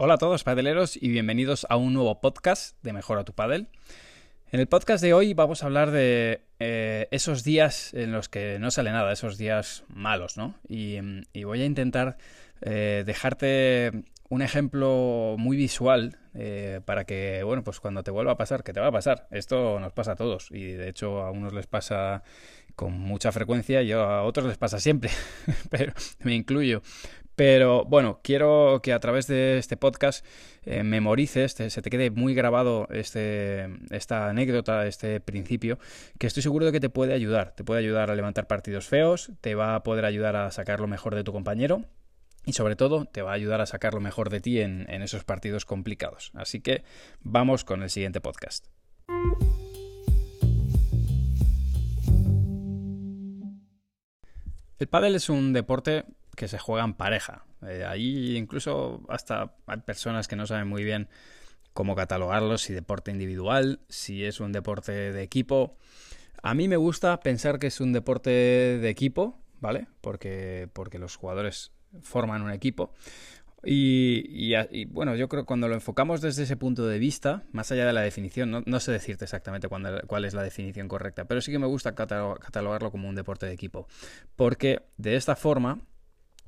Hola a todos padeleros y bienvenidos a un nuevo podcast de Mejora tu Padel. En el podcast de hoy vamos a hablar de eh, esos días en los que no sale nada, esos días malos, ¿no? Y, voy a intentar eh, dejarte un ejemplo muy visual eh, para que, bueno, pues cuando te vuelva a pasar, que te va a pasar, esto nos pasa a todos y de hecho a unos les pasa con mucha frecuencia y a otros les pasa siempre, pero me incluyo. Pero bueno, quiero que a través de este podcast eh, memorices, se te quede muy grabado este, esta anécdota, este principio, que estoy seguro de que te puede ayudar. Te puede ayudar a levantar partidos feos, te va a poder ayudar a sacar lo mejor de tu compañero y sobre todo te va a ayudar a sacar lo mejor de ti en, en esos partidos complicados. Así que vamos con el siguiente podcast. El pádel es un deporte que se juegan pareja. Eh, ahí incluso hasta hay personas que no saben muy bien cómo catalogarlo, si deporte individual, si es un deporte de equipo. A mí me gusta pensar que es un deporte de equipo, ¿vale? Porque, porque los jugadores forman un equipo. Y, bueno, yo creo que cuando lo enfocamos desde ese punto de vista, más allá de la definición, no, sé decirte exactamente cuál es la definición correcta, pero sí que me gusta catalogarlo como un deporte de equipo. Porque de esta forma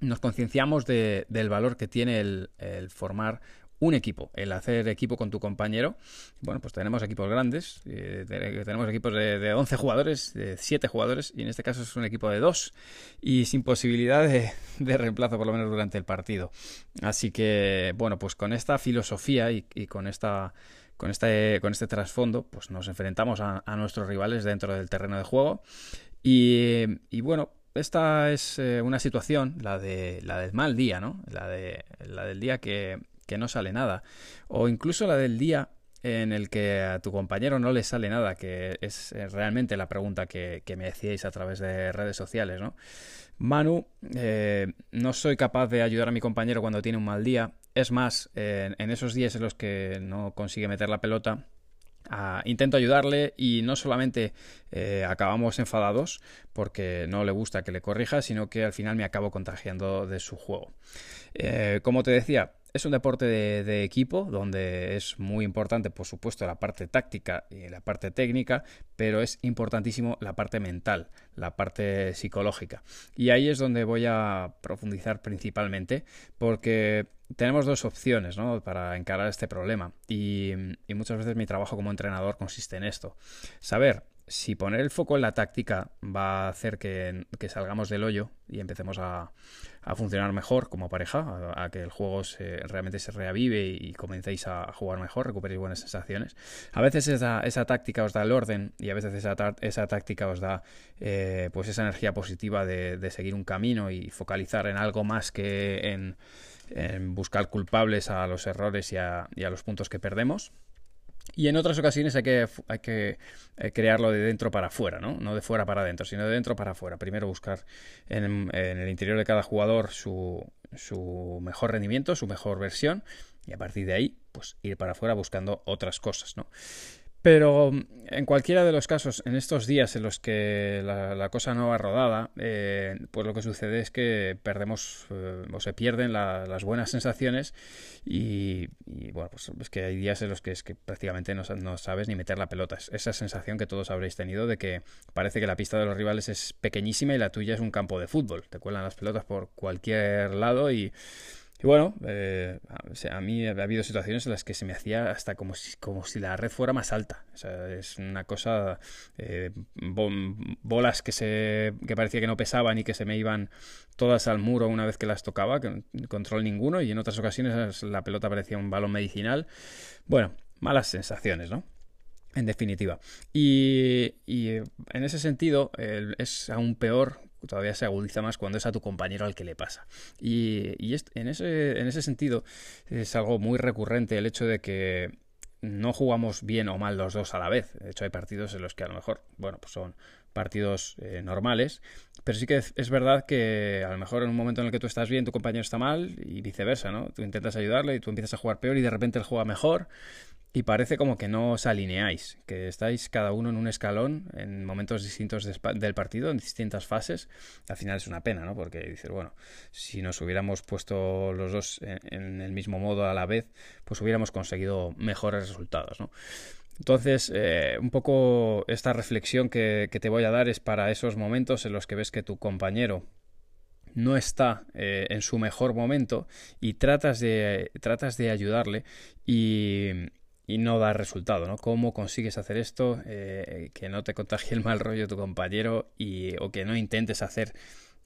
nos concienciamos del valor que tiene el, formar un equipo, el hacer equipo con tu compañero. Bueno, pues tenemos equipos grandes, eh, tenemos equipos de, 11 jugadores, de 7 jugadores, y en este caso es un equipo de 2, y sin posibilidad de, reemplazo por lo menos durante el partido. Así que, bueno, pues con esta filosofía y, con esta... Con este, con este trasfondo, pues nos enfrentamos a, nuestros rivales dentro del terreno de juego. Y bueno, esta es eh, una situación, la, de, la del mal día, ¿no? La, de, la del día que, no sale nada. O incluso la del día en el que a tu compañero no le sale nada, que es eh, realmente la pregunta que, me decíais a través de redes sociales, ¿no? Manu, eh, no soy capaz de ayudar a mi compañero cuando tiene un mal día. Es más, en esos días en los que no consigue meter la pelota, intento ayudarle y no solamente eh, acabamos enfadados porque no le gusta que le corrija, sino que al final me acabo contagiando de su juego. Eh, como te decía, es un deporte de, equipo donde es muy importante, por supuesto, la parte táctica y la parte técnica, pero es importantísimo la parte mental, la parte psicológica. Y ahí es donde voy a profundizar principalmente, porque tenemos dos opciones para encarar este problema. Y, y muchas veces mi trabajo como entrenador consiste en esto. Saber si poner el foco en la táctica va a hacer que, salgamos del hoyo y empecemos a, funcionar mejor como pareja, a, que el juego se, realmente se reavive y comencéis a jugar mejor, recuperéis buenas sensaciones. A veces esa, esa táctica os da el orden y a veces esa, esa táctica os da eh, pues esa energía positiva de, seguir un camino y focalizar en algo más que en, buscar culpables a los errores y a los puntos que perdemos. Y en otras ocasiones hay que, hay que eh, crearlo de dentro para afuera, ¿no? No de fuera para adentro, sino de dentro para afuera. Primero buscar en, en el interior de cada jugador su, su mejor rendimiento, su mejor versión, y a partir de ahí, pues ir para afuera buscando otras cosas, ¿no? Pero en cualquiera de los casos, en estos días en los que la, cosa no va rodada, eh, pues lo que sucede es que perdemos eh, o se pierden las buenas sensaciones y, bueno, pues es que hay días en los que es que prácticamente no, no, sabes ni meter la pelota. Esa sensación que todos habréis tenido de que parece que la pista de los rivales es pequeñísima y la tuya es un campo de fútbol. Te cuelan las pelotas por cualquier lado y y bueno, eh, a mí ha habido situaciones en las que se me hacía hasta como si, como si la red fuera más alta. O sea, es una cosa, eh, bolas que, se, que parecía que no pesaban y que se me iban todas al muro una vez que las tocaba, control ninguno, y en otras ocasiones la pelota parecía un balón medicinal. Bueno, malas sensaciones, ¿no? En definitiva. Y, y en ese sentido es aún peor todavía se agudiza más cuando es a tu compañero al que le pasa. Y, en, ese, en ese sentido es algo muy recurrente el hecho de que no jugamos bien o mal los dos a la vez. De hecho, hay partidos en los que a lo mejor, bueno, pues son partidos eh, normales, pero sí que es, verdad que a lo mejor en un momento en el que tú estás bien, tu compañero está mal y viceversa, ¿no? Tú intentas ayudarle y tú empiezas a jugar peor y de repente él juega mejor y parece como que no os alineáis, que estáis cada uno en un escalón en momentos distintos del partido, en distintas fases. Al final es una pena, ¿no? Porque dices, bueno, si nos hubiéramos puesto los dos en, el mismo modo a la vez, pues hubiéramos conseguido mejores resultados, ¿no? Entonces, eh, un poco esta reflexión que, te voy a dar es para esos momentos en los que ves que tu compañero no está eh, en su mejor momento y tratas de, tratas de ayudarle y, y no da resultado, ¿no? ¿Cómo consigues hacer esto? Eh, que no te contagie el mal rollo tu compañero y, o que no intentes hacer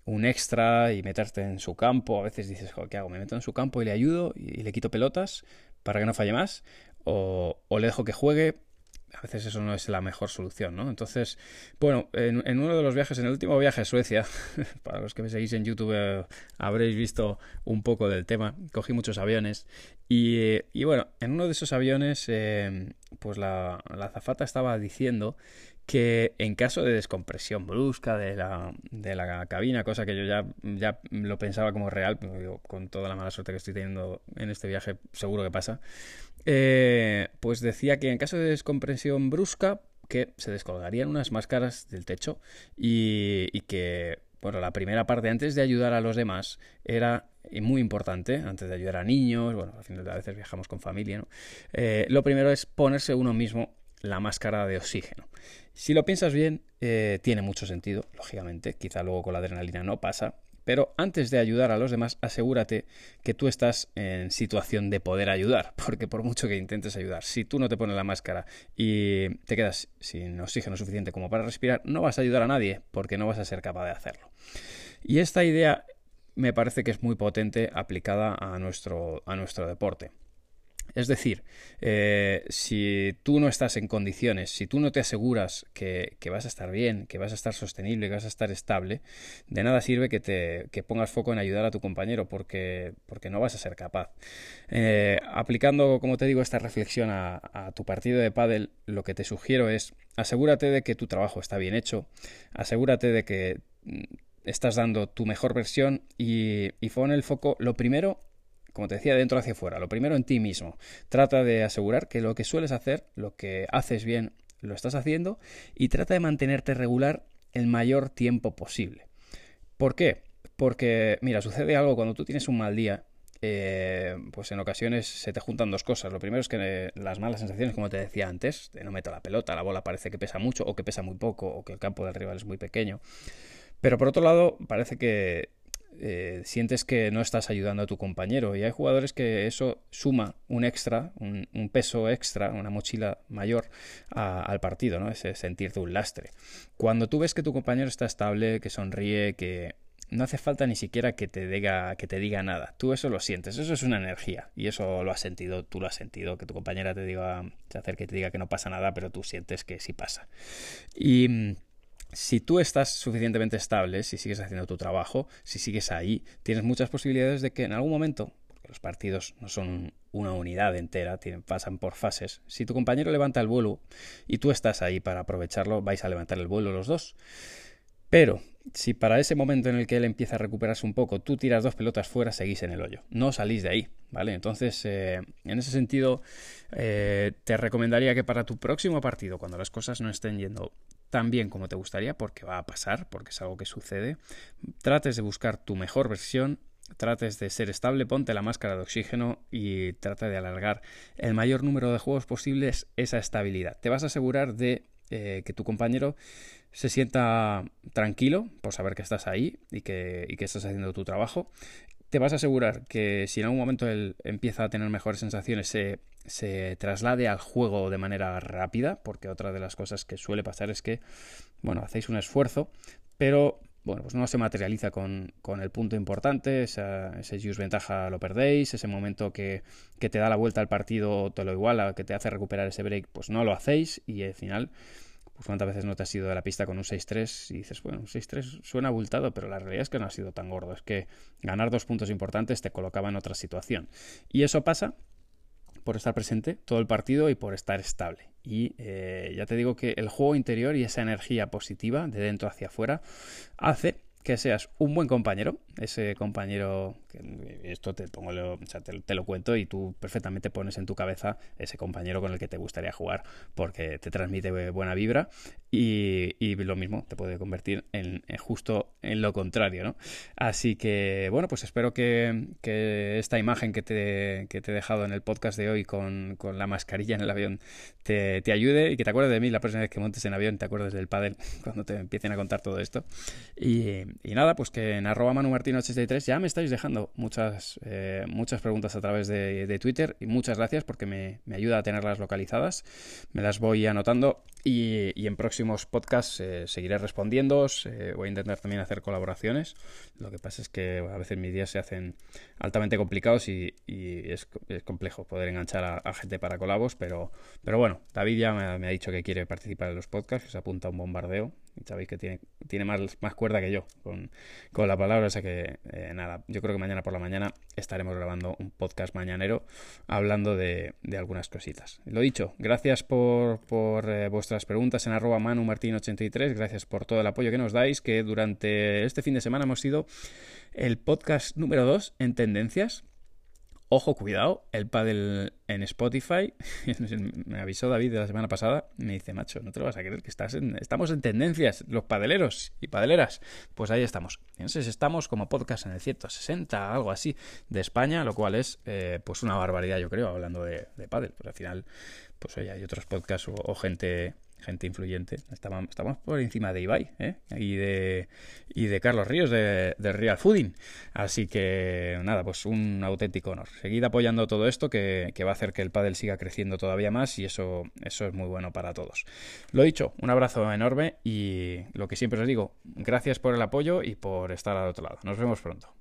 un extra y meterte en su campo. A veces dices, ¿qué hago? ¿Me meto en su campo y le ayudo y le quito pelotas para que no falle más? O, o le dejo que juegue a veces eso no es la mejor solución, ¿no? Entonces, bueno, en, uno de los viajes, en el último viaje a Suecia, para los que me seguís en YouTube eh, habréis visto un poco del tema, cogí muchos aviones y, bueno, en uno de esos aviones, eh, pues la, la azafata estaba diciendo que en caso de descompresión brusca de la, de la cabina, cosa que yo ya, ya lo pensaba como real, con toda la mala suerte que estoy teniendo en este viaje, seguro que pasa, eh, pues decía que en caso de descompresión brusca, que se descolgarían unas máscaras del techo y, que, bueno, la primera parte antes de ayudar a los demás era muy importante, antes de ayudar a niños, bueno, al final a veces viajamos con familia, ¿no? Eh, lo primero es ponerse uno mismo la máscara de oxígeno. Si lo piensas bien, eh, tiene mucho sentido, lógicamente, quizá luego con la adrenalina no pasa, pero antes de ayudar a los demás, asegúrate que tú estás en situación de poder ayudar, porque por mucho que intentes ayudar, si tú no te pones la máscara y te quedas sin oxígeno suficiente como para respirar, no vas a ayudar a nadie, porque no vas a ser capaz de hacerlo. Y esta idea me parece que es muy potente aplicada a nuestro, a nuestro deporte. Es decir, eh, si tú no estás en condiciones, si tú no te aseguras que, vas a estar bien, que vas a estar sostenible, que vas a estar estable, de nada sirve que te pongas foco en ayudar a tu compañero porque, porque no vas a ser capaz. Eh, aplicando, como te digo, esta reflexión a, tu partido de pádel, lo que te sugiero es asegúrate de que tu trabajo está bien hecho, asegúrate de que mm, estás dando tu mejor versión y, y pon el foco, lo primero, como te decía, dentro hacia afuera. Lo primero en ti mismo. Trata de asegurar que lo que sueles hacer, lo que haces bien, lo estás haciendo y trata de mantenerte regular el mayor tiempo posible. ¿Por qué? Porque, mira, sucede algo cuando tú tienes un mal día. Eh, pues en ocasiones se te juntan dos cosas. Lo primero es que las malas sensaciones, como te decía antes, no meto la pelota, la bola parece que pesa mucho o que pesa muy poco o que el campo del rival es muy pequeño. Pero por otro lado, parece que eh, sientes que no estás ayudando a tu compañero. Y hay jugadores que eso suma un extra, un, peso extra, una mochila mayor al partido, ¿no? Ese sentirte un lastre. Cuando tú ves que tu compañero está estable, que sonríe, que no hace falta ni siquiera que te diga que te diga nada. Tú eso lo sientes, eso es una energía y eso lo has sentido, tú lo has sentido, que tu compañera te diga, se acerque y te diga que no pasa nada, pero tú sientes que sí pasa. Y si tú estás suficientemente estable, si sigues haciendo tu trabajo, si sigues ahí, tienes muchas posibilidades de que en algún momento, porque los partidos no son una unidad entera, pasan por fases, si tu compañero levanta el vuelo y tú estás ahí para aprovecharlo, vais a levantar el vuelo los dos. Pero si para ese momento en el que él empieza a recuperarse un poco, tú tiras dos pelotas fuera, seguís en el hoyo. No salís de ahí, ¿vale? Entonces, eh, en ese sentido, eh, te recomendaría que para tu próximo partido, cuando las cosas no estén yendo tan bien como te gustaría, porque va a pasar, porque es algo que sucede, trates de buscar tu mejor versión, trates de ser estable, ponte la máscara de oxígeno y trata de alargar el mayor número de juegos posibles esa estabilidad. Te vas a asegurar de eh, que tu compañero se sienta tranquilo por saber que estás ahí y que, y que estás haciendo tu trabajo te vas a asegurar que si en algún momento él empieza a tener mejores sensaciones, se, se, traslade al juego de manera rápida, porque otra de las cosas que suele pasar es que, bueno, hacéis un esfuerzo, pero bueno, pues no se materializa con, con el punto importante, esa, ese use ventaja lo perdéis, ese momento que, que, te da la vuelta al partido te lo iguala, que te hace recuperar ese break, pues no lo hacéis y al final pues cuántas veces no te has ido de la pista con un 6-3 y dices, bueno, un 6-3 suena abultado, pero la realidad es que no ha sido tan gordo, es que ganar dos puntos importantes te colocaba en otra situación. Y eso pasa por estar presente todo el partido y por estar estable. Y eh, ya te digo que el juego interior y esa energía positiva de dentro hacia afuera hace que seas un buen compañero, ese compañero esto te, pongo lo, te, lo cuento y tú perfectamente pones en tu cabeza ese compañero con el que te gustaría jugar porque te transmite buena vibra y, lo mismo te puede convertir en, justo en lo contrario, ¿no? Así que, bueno, pues espero que, esta imagen que te, que te, he dejado en el podcast de hoy con, la mascarilla en el avión te, ayude y que te acuerdes de mí la próxima vez que montes en avión, te acuerdes del pádel cuando te empiecen a contar todo esto. Y, nada, pues que en arroba manumartino83 ya me estáis dejando muchas, eh, muchas preguntas a través de, Twitter y muchas gracias porque me, ayuda a tenerlas localizadas. Me las voy anotando y, en próximos podcasts eh, seguiré respondiendo. Eh, voy a intentar también hacer colaboraciones. Lo que pasa es que a veces mis días se hacen altamente complicados y, es, complejo poder enganchar a, gente para colabos, pero, pero bueno, David ya me, me ha dicho que quiere participar en los podcasts, que se apunta a un bombardeo Sabéis que tiene, tiene más, más cuerda que yo con, la palabra, o sea que eh, nada, yo creo que mañana por la mañana estaremos grabando un podcast mañanero hablando de, algunas cositas. Lo dicho, gracias por, por eh, vuestras preguntas en arroba manumartin83, gracias por todo el apoyo que nos dais, que durante este fin de semana hemos sido el podcast número 2 en tendencias Ojo, cuidado, el paddle en Spotify, me avisó David de la semana pasada, me dice, macho, no te lo vas a creer que estás estamos en tendencias, los padeleros y padeleras. Pues ahí estamos. Entonces estamos como podcast en el 160, algo así, de España, lo cual es eh, pues una barbaridad, yo creo, hablando de, de paddle. Pues al final, pues oye, hay otros podcasts o gente gente influyente. Estamos, por encima de Ibai ¿eh? y, de, Carlos Ríos de, Real Fooding. Así que nada, pues un auténtico honor. Seguid apoyando todo esto que, va a hacer que el pádel siga creciendo todavía más y eso, eso es muy bueno para todos. Lo dicho, un abrazo enorme y lo que siempre os digo, gracias por el apoyo y por estar al otro lado. Nos vemos pronto.